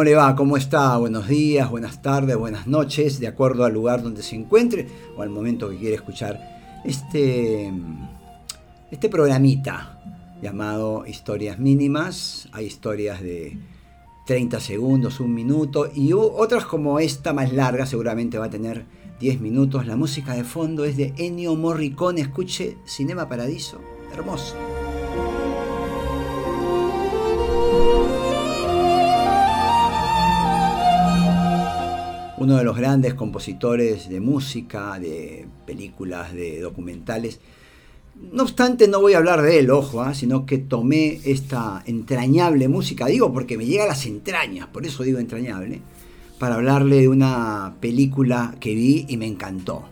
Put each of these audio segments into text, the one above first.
¿Cómo le va? ¿Cómo está? Buenos días, buenas tardes, buenas noches, de acuerdo al lugar donde se encuentre o al momento que quiere escuchar este, este programita llamado Historias Mínimas. Hay historias de 30 segundos, un minuto y otras como esta más larga, seguramente va a tener 10 minutos. La música de fondo es de Ennio Morricone. Escuche Cinema Paradiso. Hermoso. Uno de los grandes compositores de música, de películas, de documentales. No obstante, no voy a hablar de él, ojo, ¿ah? sino que tomé esta entrañable música, digo porque me llega a las entrañas, por eso digo entrañable, para hablarle de una película que vi y me encantó,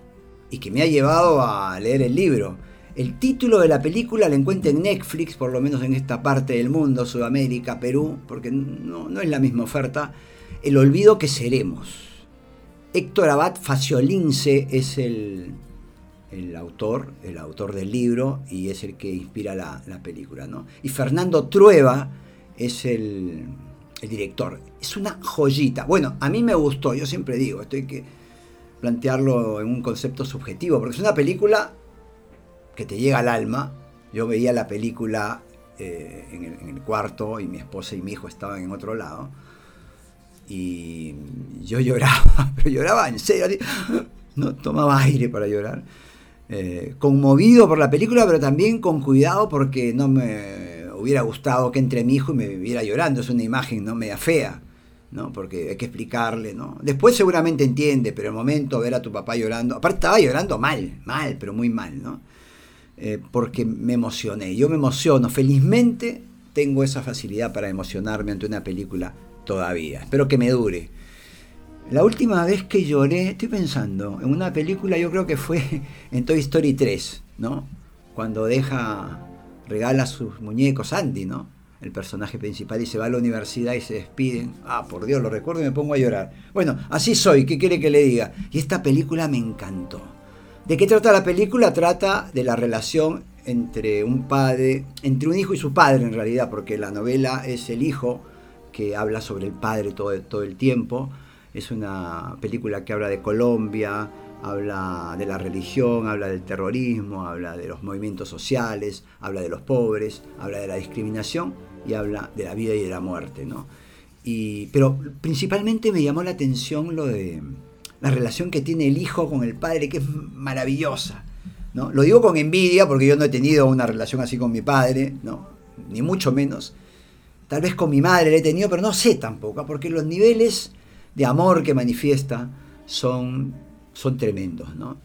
y que me ha llevado a leer el libro. El título de la película lo encuentro en Netflix, por lo menos en esta parte del mundo, Sudamérica, Perú, porque no es la misma oferta. El olvido que seremos Héctor Abad Faciolince es el, autor, el autor del libro y es el que inspira la, película. ¿no? Y Fernando Trueba es el, director. Es una joyita. Bueno, a mí me gustó, yo siempre digo, esto hay que plantearlo en un concepto subjetivo, porque es una película que te llega al alma. Yo veía la película eh, en el cuarto y mi esposa y mi hijo estaban en otro lado y yo lloraba, pero lloraba en serio, no tomaba aire para llorar. Eh, conmovido por la película, pero también con cuidado porque no me hubiera gustado que entre mi hijo y me viera llorando. Es una imagen no media fea, ¿no? Porque hay que explicarle, ¿no? Después seguramente entiende, pero el momento ver a tu papá llorando, aparte estaba llorando mal, mal, pero muy mal, ¿no? Eh, porque me emocioné. Yo me emociono, felizmente tengo esa facilidad para emocionarme ante una película todavía. Espero que me dure. La última vez que lloré, estoy pensando, en una película yo creo que fue en Toy Story 3, ¿no? Cuando deja, regala sus muñecos Andy, ¿no? El personaje principal y se va a la universidad y se despiden. Ah, por Dios, lo recuerdo y me pongo a llorar. Bueno, así soy, ¿qué quiere que le diga? Y esta película me encantó. ¿De qué trata la película? Trata de la relación entre un padre, entre un hijo y su padre en realidad, porque la novela es el hijo que habla sobre el padre todo, todo el tiempo. Es una película que habla de Colombia, habla de la religión, habla del terrorismo, habla de los movimientos sociales, habla de los pobres, habla de la discriminación y habla de la vida y de la muerte. ¿no? Y, pero principalmente me llamó la atención lo de la relación que tiene el hijo con el padre, que es maravillosa. ¿no? Lo digo con envidia porque yo no he tenido una relación así con mi padre, ¿no? ni mucho menos Tal vez con mi madre le he tenido, pero no sé tampoco, porque los niveles de amor que manifiesta son, son tremendos, ¿no?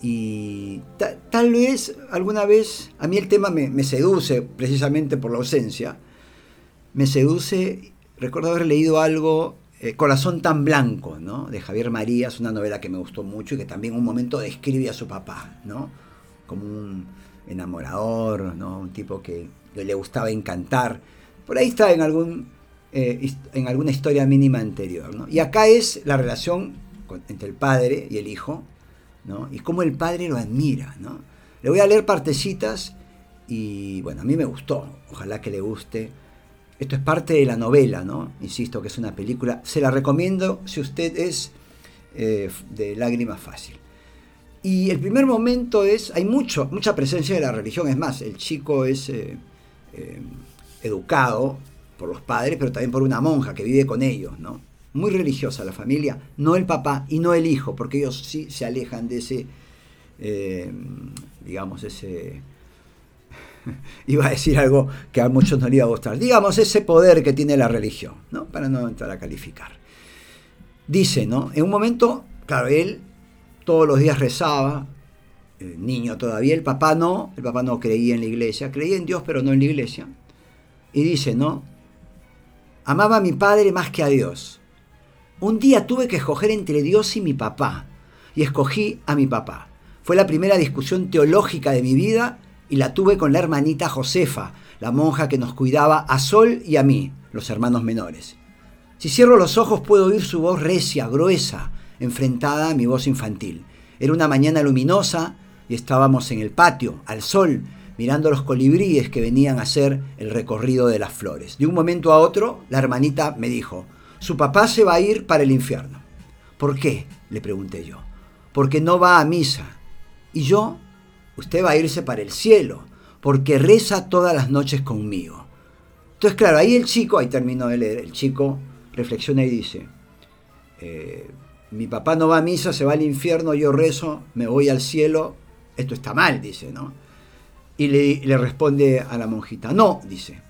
Y tal vez alguna vez, a mí el tema me, seduce precisamente por la ausencia, me seduce, recuerdo haber leído algo, eh, Corazón tan blanco, ¿no? De Javier Marías, una novela que me gustó mucho y que también un momento describe a su papá, ¿no? Como un enamorador, ¿no? Un tipo que le gustaba encantar por ahí está en, algún, eh, en alguna historia mínima anterior. ¿no? Y acá es la relación entre el padre y el hijo, ¿no? y cómo el padre lo admira. ¿no? Le voy a leer partecitas y bueno, a mí me gustó, ojalá que le guste. Esto es parte de la novela, ¿no? Insisto que es una película. Se la recomiendo si usted es eh, de lágrima fácil. Y el primer momento es, hay mucho, mucha presencia de la religión, es más, el chico es eh, educado por los padres, pero también por una monja que vive con ellos, ¿no? Muy religiosa la familia, no el papá y no el hijo, porque ellos sí se alejan de ese, eh, digamos, ese... iba a decir algo que a muchos no le iba a gustar. Digamos, ese poder que tiene la religión, ¿no? Para no entrar a calificar. Dice, ¿no? En un momento, claro, él todos los días rezaba, niño todavía, el papá no, el papá no creía en la iglesia, creía en Dios, pero no en la iglesia. Y dice, ¿no? Amaba a mi padre más que a Dios. Un día tuve que escoger entre Dios y mi papá, y escogí a mi papá. Fue la primera discusión teológica de mi vida y la tuve con la hermanita Josefa, la monja que nos cuidaba a Sol y a mí, los hermanos menores. Si cierro los ojos puedo oír su voz recia, gruesa, enfrentada a mi voz infantil. Era una mañana luminosa y estábamos en el patio, al sol, mirando los colibríes que venían a hacer el recorrido de las flores. De un momento a otro, la hermanita me dijo, su papá se va a ir para el infierno. ¿Por qué? le pregunté yo. Porque no va a misa. Y yo, usted va a irse para el cielo, porque reza todas las noches conmigo. Entonces, claro, ahí el chico, ahí termino de leer, el chico reflexiona y dice, eh, mi papá no va a misa, se va al infierno, yo rezo, me voy al cielo, esto está mal, dice, ¿no? Y le, responde a la monjita, no, dice,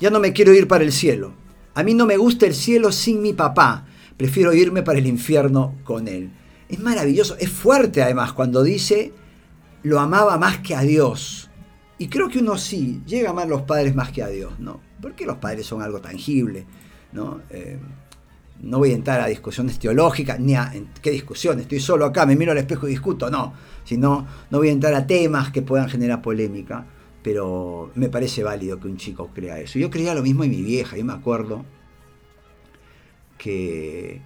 ya no me quiero ir para el cielo, a mí no me gusta el cielo sin mi papá, prefiero irme para el infierno con él. Es maravilloso, es fuerte además cuando dice, lo amaba más que a Dios. Y creo que uno sí, llega a amar a los padres más que a Dios, ¿no? Porque los padres son algo tangible, ¿no? Eh, no voy a entrar a discusiones teológicas, ni a qué discusión, estoy solo acá, me miro al espejo y discuto, no, sino no voy a entrar a temas que puedan generar polémica, pero me parece válido que un chico crea eso. Yo creía lo mismo en mi vieja, yo me acuerdo que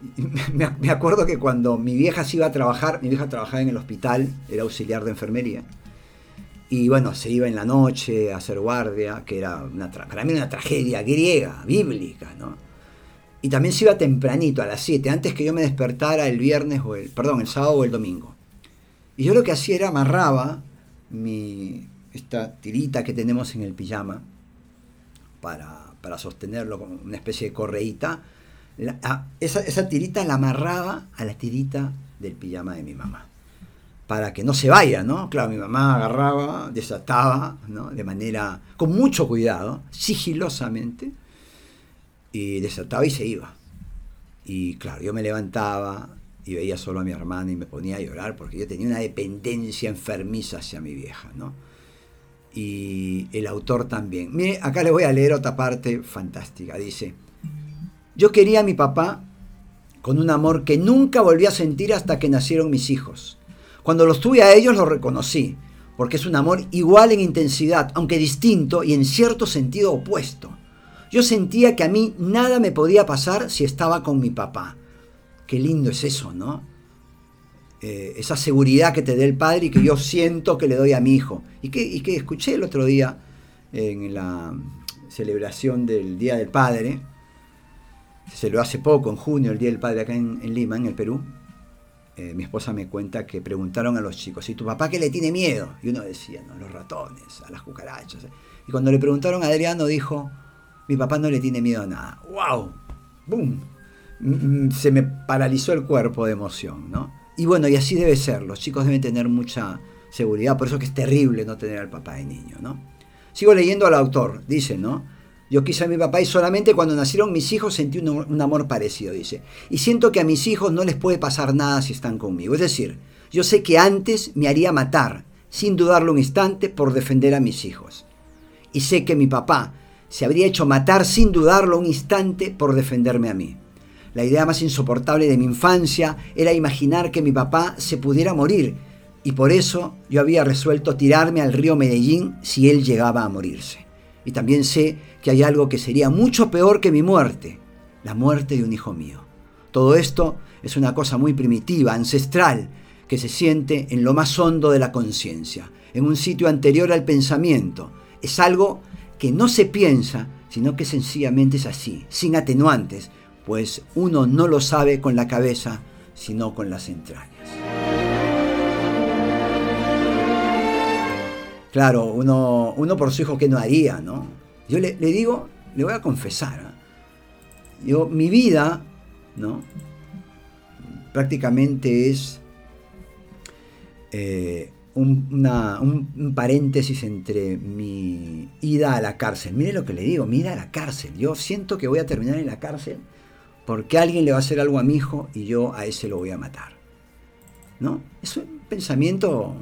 me acuerdo que cuando mi vieja se iba a trabajar, mi vieja trabajaba en el hospital, era auxiliar de enfermería, y bueno, se iba en la noche a hacer guardia, que era una, para mí una tragedia griega, bíblica, ¿no? Y también se iba tempranito, a las 7, antes que yo me despertara el viernes o el, perdón, el sábado o el domingo. Y yo lo que hacía era amarraba mi, esta tirita que tenemos en el pijama para, para sostenerlo con una especie de correíta. esa, esa tirita la amarraba a la tirita del pijama de mi mamá para que no se vaya, ¿no? Claro, mi mamá agarraba, desataba, ¿no? De manera, con mucho cuidado, sigilosamente, y desataba y se iba. Y claro, yo me levantaba y veía solo a mi hermana y me ponía a llorar porque yo tenía una dependencia enfermiza hacia mi vieja, ¿no? Y el autor también. Mire, acá le voy a leer otra parte fantástica. Dice, yo quería a mi papá con un amor que nunca volví a sentir hasta que nacieron mis hijos cuando los tuve a ellos los reconocí, porque es un amor igual en intensidad, aunque distinto y en cierto sentido opuesto. Yo sentía que a mí nada me podía pasar si estaba con mi papá. Qué lindo es eso, ¿no? Eh, esa seguridad que te dé el padre y que yo siento que le doy a mi hijo. Y que, y que escuché el otro día en la celebración del Día del Padre, se lo hace poco, en junio, el Día del Padre acá en Lima, en el Perú, eh, mi esposa me cuenta que preguntaron a los chicos, ¿y tu papá qué le tiene miedo? Y uno decía, no, los ratones, a las cucarachas. Y cuando le preguntaron a Adriano, dijo, mi papá no le tiene miedo a nada. ¡Wow! ¡Bum! Se me paralizó el cuerpo de emoción, ¿no? Y bueno, y así debe ser, los chicos deben tener mucha seguridad, por eso que es terrible no tener al papá de niño, ¿no? Sigo leyendo al autor, dice, ¿no? Yo quise a mi papá y solamente cuando nacieron mis hijos sentí un, amor parecido, dice. Y siento que a mis hijos no les puede pasar nada si están conmigo. Es decir, yo sé que antes me haría matar, sin dudarlo un instante, por defender a mis hijos. Y sé que mi papá se habría hecho matar sin dudarlo un instante por defenderme a mí. La idea más insoportable de mi infancia era imaginar que mi papá se pudiera morir, y por eso yo había resuelto tirarme al río Medellín si él llegaba a morirse. Y también sé que hay algo que sería mucho peor que mi muerte, la muerte de un hijo mío. Todo esto es una cosa muy primitiva, ancestral, que se siente en lo más hondo de la conciencia, en un sitio anterior al pensamiento. Es algo que no se piensa, sino que sencillamente es así, sin atenuantes, pues uno no lo sabe con la cabeza, sino con las entrañas. Claro, uno, uno por su hijo, ¿qué no haría, no? Yo le, digo, le voy a confesar, ¿ah? yo, mi vida, ¿no? Prácticamente es eh, un, paréntesis entre mi ida a la cárcel. Mire lo que le digo, mi ida a la cárcel. Yo siento que voy a terminar en la cárcel porque alguien le va a hacer algo a mi hijo y yo a ese lo voy a matar. ¿No? Es un pensamiento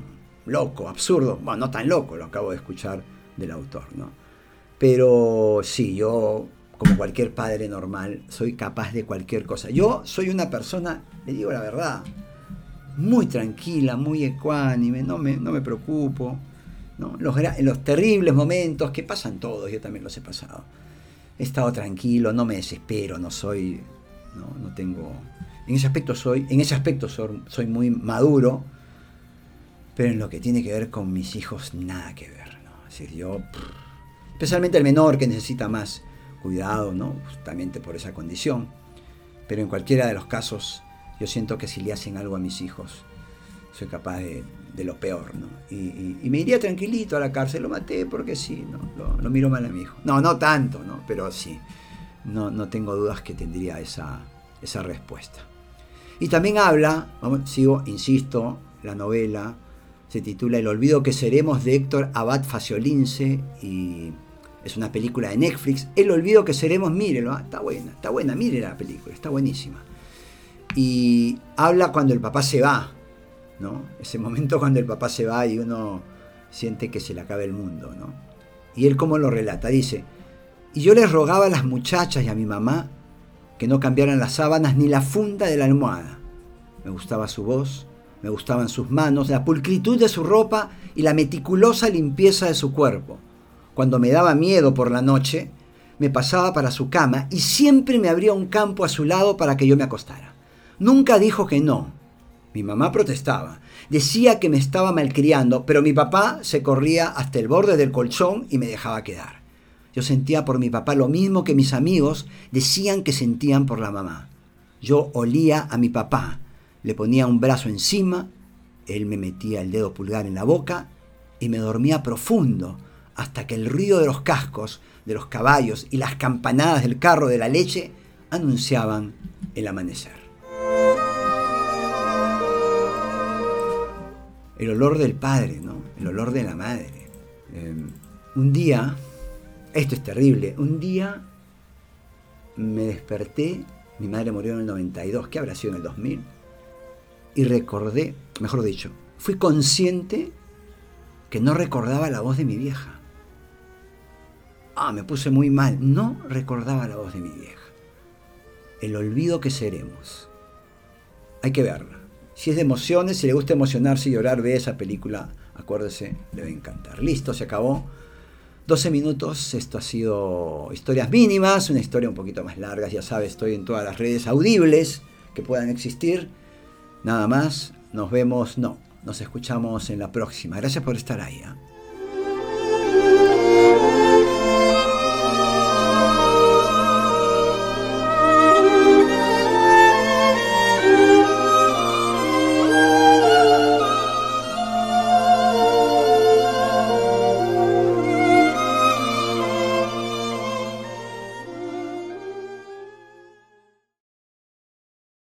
loco, absurdo, bueno, no tan loco, lo acabo de escuchar del autor, ¿no? Pero sí, yo, como cualquier padre normal, soy capaz de cualquier cosa. Yo soy una persona, le digo la verdad, muy tranquila, muy ecuánime, no me, no me preocupo. ¿no? Los, los terribles momentos que pasan todos, yo también los he pasado. He estado tranquilo, no me desespero, no soy, no, no tengo... En ese aspecto soy, en ese aspecto soy, soy muy maduro, pero en lo que tiene que ver con mis hijos, nada que ver. ¿no? Es decir, yo, especialmente el menor que necesita más cuidado, ¿no? Justamente por esa condición. Pero en cualquiera de los casos, yo siento que si le hacen algo a mis hijos, soy capaz de, lo peor, ¿no? Y, me iría tranquilito a la cárcel, lo maté porque sí, ¿no? Lo, miro mal a mi hijo. No, no tanto, ¿no? Pero sí, no, no tengo dudas que tendría esa, esa respuesta. Y también habla, sigo, insisto, la novela se titula El olvido que seremos de Héctor Abad Faciolince y es una película de Netflix. El olvido que seremos, mírelo, ¿ah? está buena, está buena, mire la película, está buenísima. Y habla cuando el papá se va, ¿no? Ese momento cuando el papá se va y uno siente que se le acaba el mundo, ¿no? Y él cómo lo relata, dice, y yo les rogaba a las muchachas y a mi mamá que no cambiaran las sábanas ni la funda de la almohada. Me gustaba su voz, me gustaban sus manos, la pulcritud de su ropa y la meticulosa limpieza de su cuerpo. Cuando me daba miedo por la noche, me pasaba para su cama y siempre me abría un campo a su lado para que yo me acostara. Nunca dijo que no. Mi mamá protestaba. Decía que me estaba malcriando, pero mi papá se corría hasta el borde del colchón y me dejaba quedar. Yo sentía por mi papá lo mismo que mis amigos decían que sentían por la mamá. Yo olía a mi papá le ponía un brazo encima, él me metía el dedo pulgar en la boca y me dormía profundo hasta que el ruido de los cascos, de los caballos y las campanadas del carro de la leche anunciaban el amanecer. El olor del padre, ¿no? El olor de la madre. Em, un día, esto es terrible, un día me desperté, mi madre murió en el 92, ¿qué habrá sido en el 2000? y recordé, mejor dicho, fui consciente que no recordaba la voz de mi vieja. Ah, me puse muy mal. No recordaba la voz de mi vieja. El olvido que seremos. Hay que verla. Si es de emociones, si le gusta emocionarse y llorar, ve esa película. Acuérdese, le va a encantar. Listo, se acabó. 12 minutos, esto ha sido historias mínimas, una historia un poquito más larga, ya sabes, estoy en todas las redes audibles que puedan existir. Nada más, nos vemos, no, nos escuchamos en la próxima. Gracias por estar ahí. ¿eh?